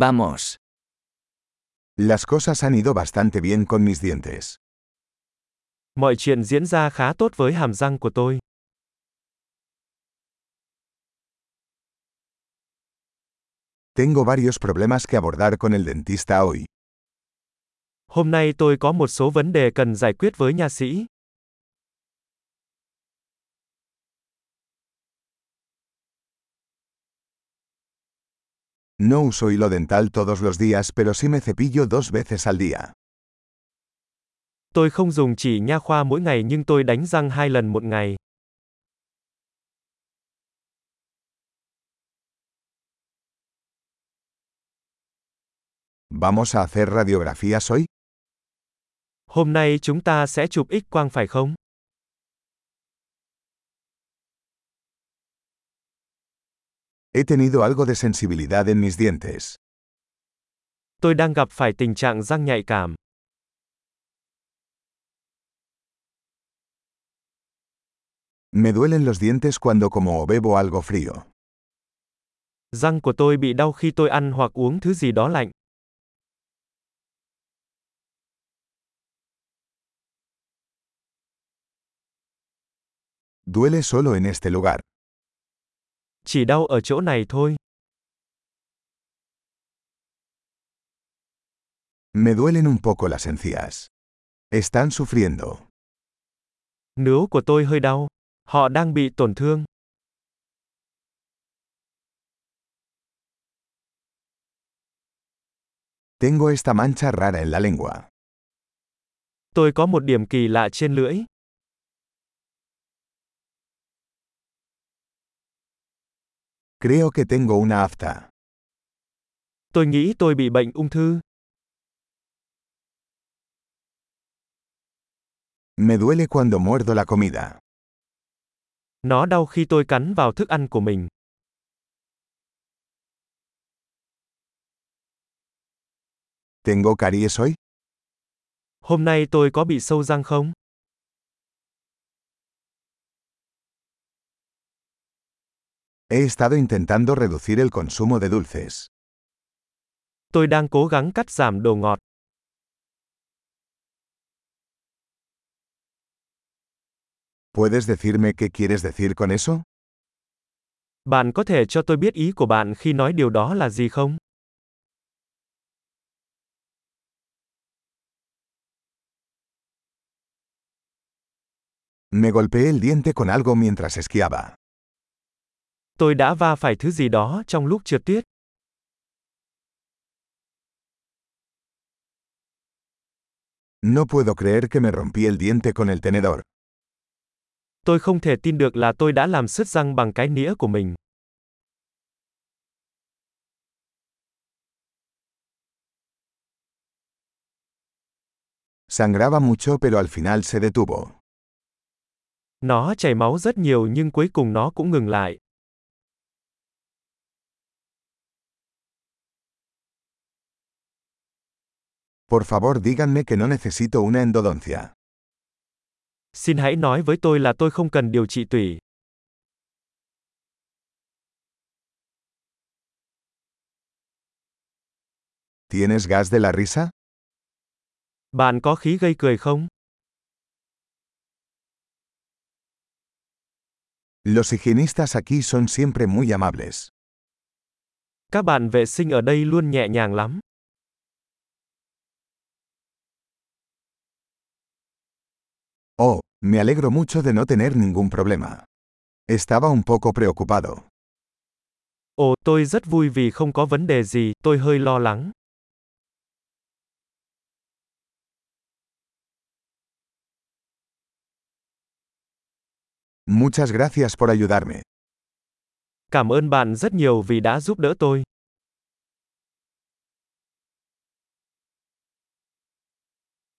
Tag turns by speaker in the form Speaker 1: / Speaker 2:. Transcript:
Speaker 1: Vamos.
Speaker 2: Las cosas han ido bastante bien con mis dientes.
Speaker 3: Mọi chuyện diễn ra khá tốt với hàm răng của tôi.
Speaker 2: Tengo varios problemas que abordar con el dentista hoy.
Speaker 3: Hôm nay tôi có một số vấn đề cần giải quyết với nha sĩ.
Speaker 2: No uso hilo dental todos los días, pero sí me cepillo dos veces al día.
Speaker 3: Tôi không dùng chỉ nha khoa mỗi ngày nhưng tôi đánh răng hai lần một ngày.
Speaker 2: ¿Vamos a hacer radiografías hoy?
Speaker 3: Hôm nay chúng ta sẽ chụp X quang phải không?
Speaker 2: He tenido algo de sensibilidad en mis dientes.
Speaker 3: Tôi đang gặp phải tình trạng răng nhạy cảm.
Speaker 2: Me duelen los dientes cuando como o bebo algo frío.
Speaker 3: Răng của tôi bị đau khi tôi ăn hoặc uống thứ gì đó lạnh.
Speaker 2: Duele solo en este lugar.
Speaker 3: Chỉ đau ở chỗ này thôi.
Speaker 2: Me duelen un poco las encías. Están sufriendo.
Speaker 3: Nướu của tôi hơi đau. Họ đang bị tổn thương.
Speaker 2: Tengo esta mancha rara en la lengua.
Speaker 3: Tôi có một điểm kỳ lạ trên lưỡi.
Speaker 2: Creo que tengo una afta.
Speaker 3: Tôi nghĩ tôi bị bệnh ung thư.
Speaker 2: Me duele cuando muerdo la comida.
Speaker 3: Nó đau khi tôi cắn vào thức ăn của mình.
Speaker 2: ¿Tengo caries hoy?
Speaker 3: Hôm nay tôi có bị sâu răng không?
Speaker 2: He estado intentando reducir el consumo de dulces.
Speaker 3: Tôi đang cố gắng cắt giảm đồ ngọt.
Speaker 2: ¿Puedes decirme qué quieres decir con eso?
Speaker 3: Bạn có thể cho tôi biết ý của bạn khi nói điều đó là gì không?
Speaker 2: Me golpeé el diente con algo mientras esquiaba.
Speaker 3: Tôi đã va phải thứ gì đó trong lúc trượt tuyết.
Speaker 2: No puedo creer que me rompí el diente con el tenedor.
Speaker 3: Tôi không thể tin được là tôi đã làm sứt răng bằng cái nĩa của mình.
Speaker 2: Sangraba mucho pero al final se detuvo.
Speaker 3: Nó chảy máu rất nhiều nhưng cuối cùng nó cũng ngừng lại.
Speaker 2: Por favor díganme que no necesito una endodoncia.
Speaker 3: Xin hãy nói với tôi là tôi không cần điều trị tủy.
Speaker 2: ¿Tienes gas de la risa?
Speaker 3: Bạn có khí gây cười không?
Speaker 2: Los higienistas aquí son siempre muy amables.
Speaker 3: Các bạn vệ sinh ở đây luôn nhẹ nhàng lắm.
Speaker 2: Oh, me alegro mucho de no tener ningún problema. Estaba un poco preocupado.
Speaker 3: Ồ, tôi rất vui vì không có vấn đề gì, tôi hơi lo lắng.
Speaker 2: Muchas gracias por ayudarme.
Speaker 3: Cảm ơn bạn rất nhiều vì đã giúp đỡ tôi.